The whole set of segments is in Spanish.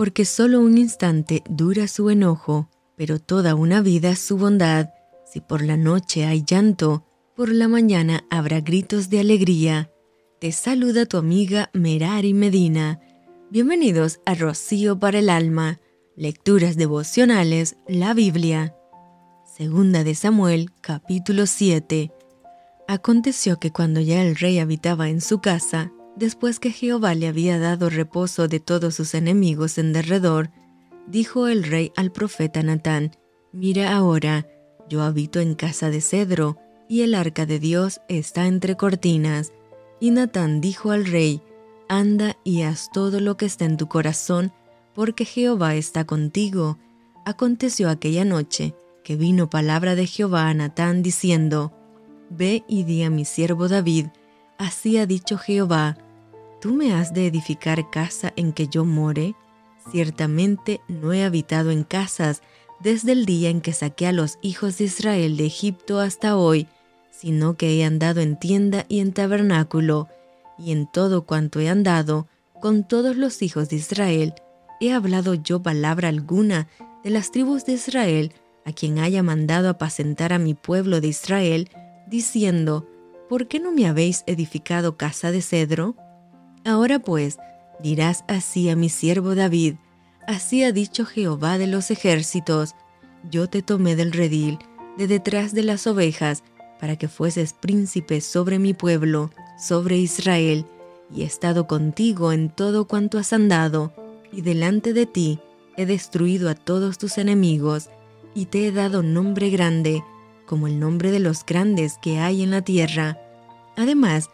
porque solo un instante dura su enojo, pero toda una vida su bondad. Si por la noche hay llanto, por la mañana habrá gritos de alegría. Te saluda tu amiga Merari Medina. Bienvenidos a Rocío para el Alma, Lecturas Devocionales, la Biblia. Segunda de Samuel, capítulo 7. Aconteció que cuando ya el rey habitaba en su casa, Después que Jehová le había dado reposo de todos sus enemigos en derredor, dijo el rey al profeta Natán, Mira ahora, yo habito en casa de cedro, y el arca de Dios está entre cortinas. Y Natán dijo al rey, Anda y haz todo lo que está en tu corazón, porque Jehová está contigo. Aconteció aquella noche que vino palabra de Jehová a Natán diciendo, Ve y di a mi siervo David, así ha dicho Jehová, ¿Tú me has de edificar casa en que yo more? Ciertamente no he habitado en casas desde el día en que saqué a los hijos de Israel de Egipto hasta hoy, sino que he andado en tienda y en tabernáculo, y en todo cuanto he andado, con todos los hijos de Israel, he hablado yo palabra alguna de las tribus de Israel, a quien haya mandado apacentar a mi pueblo de Israel, diciendo, ¿por qué no me habéis edificado casa de cedro? Ahora pues, dirás así a mi siervo David, así ha dicho Jehová de los ejércitos, yo te tomé del redil, de detrás de las ovejas, para que fueses príncipe sobre mi pueblo, sobre Israel, y he estado contigo en todo cuanto has andado, y delante de ti he destruido a todos tus enemigos, y te he dado nombre grande, como el nombre de los grandes que hay en la tierra. Además,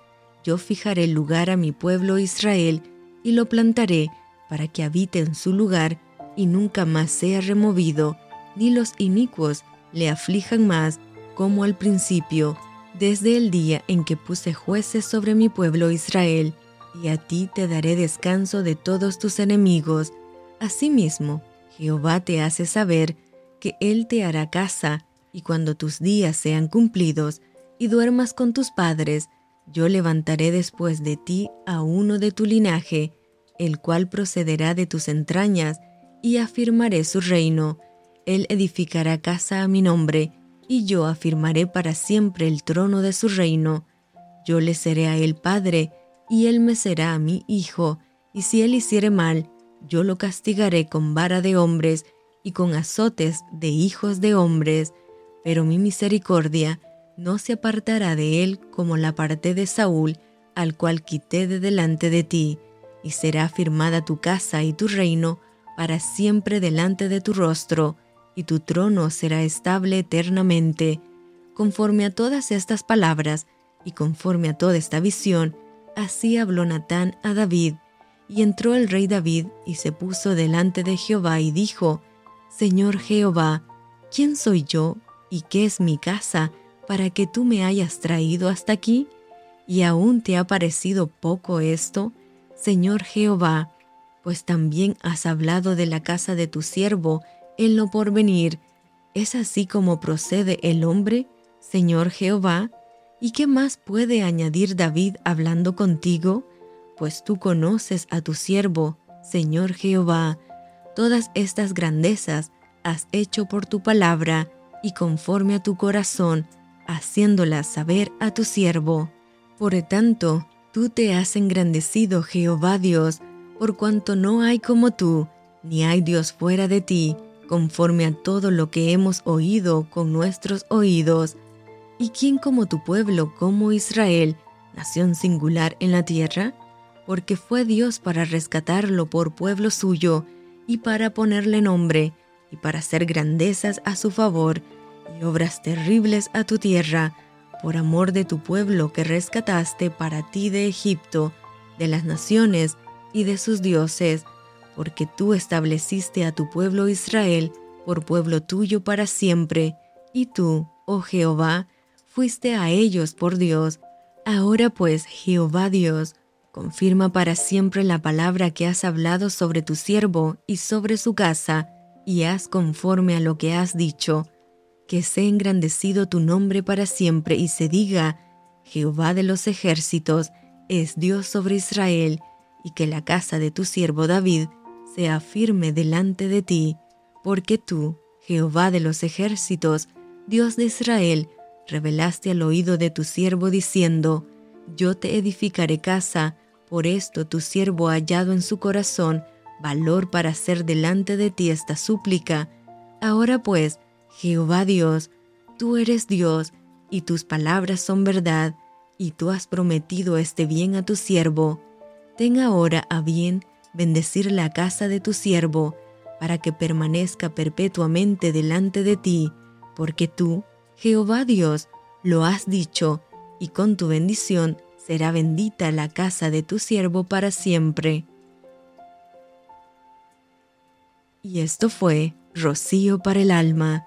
yo fijaré lugar a mi pueblo Israel y lo plantaré para que habite en su lugar y nunca más sea removido, ni los inicuos le aflijan más como al principio, desde el día en que puse jueces sobre mi pueblo Israel, y a ti te daré descanso de todos tus enemigos. Asimismo, Jehová te hace saber que Él te hará casa, y cuando tus días sean cumplidos, y duermas con tus padres, yo levantaré después de ti a uno de tu linaje, el cual procederá de tus entrañas, y afirmaré su reino. Él edificará casa a mi nombre, y yo afirmaré para siempre el trono de su reino. Yo le seré a él padre, y él me será a mi hijo, y si él hiciere mal, yo lo castigaré con vara de hombres y con azotes de hijos de hombres, pero mi misericordia no se apartará de él como la parte de Saúl, al cual quité de delante de ti, y será firmada tu casa y tu reino para siempre delante de tu rostro, y tu trono será estable eternamente. Conforme a todas estas palabras, y conforme a toda esta visión, así habló Natán a David. Y entró el rey David y se puso delante de Jehová y dijo, Señor Jehová, ¿quién soy yo y qué es mi casa? Para que tú me hayas traído hasta aquí? ¿Y aún te ha parecido poco esto, Señor Jehová? Pues también has hablado de la casa de tu siervo en lo porvenir. ¿Es así como procede el hombre, Señor Jehová? ¿Y qué más puede añadir David hablando contigo? Pues tú conoces a tu siervo, Señor Jehová. Todas estas grandezas has hecho por tu palabra y conforme a tu corazón haciéndola saber a tu siervo. Por tanto, tú te has engrandecido, Jehová Dios, por cuanto no hay como tú, ni hay Dios fuera de ti, conforme a todo lo que hemos oído con nuestros oídos. ¿Y quién como tu pueblo, como Israel, nación singular en la tierra? Porque fue Dios para rescatarlo por pueblo suyo, y para ponerle nombre, y para hacer grandezas a su favor, y obras terribles a tu tierra, por amor de tu pueblo que rescataste para ti de Egipto, de las naciones y de sus dioses, porque tú estableciste a tu pueblo Israel por pueblo tuyo para siempre, y tú, oh Jehová, fuiste a ellos por Dios. Ahora pues, Jehová Dios, confirma para siempre la palabra que has hablado sobre tu siervo y sobre su casa, y haz conforme a lo que has dicho que sea engrandecido tu nombre para siempre y se diga, Jehová de los ejércitos es Dios sobre Israel, y que la casa de tu siervo David sea firme delante de ti, porque tú, Jehová de los ejércitos, Dios de Israel, revelaste al oído de tu siervo diciendo, Yo te edificaré casa, por esto tu siervo ha hallado en su corazón valor para hacer delante de ti esta súplica. Ahora pues, Jehová Dios, tú eres Dios, y tus palabras son verdad, y tú has prometido este bien a tu siervo. Ten ahora a bien bendecir la casa de tu siervo, para que permanezca perpetuamente delante de ti, porque tú, Jehová Dios, lo has dicho, y con tu bendición será bendita la casa de tu siervo para siempre. Y esto fue Rocío para el alma.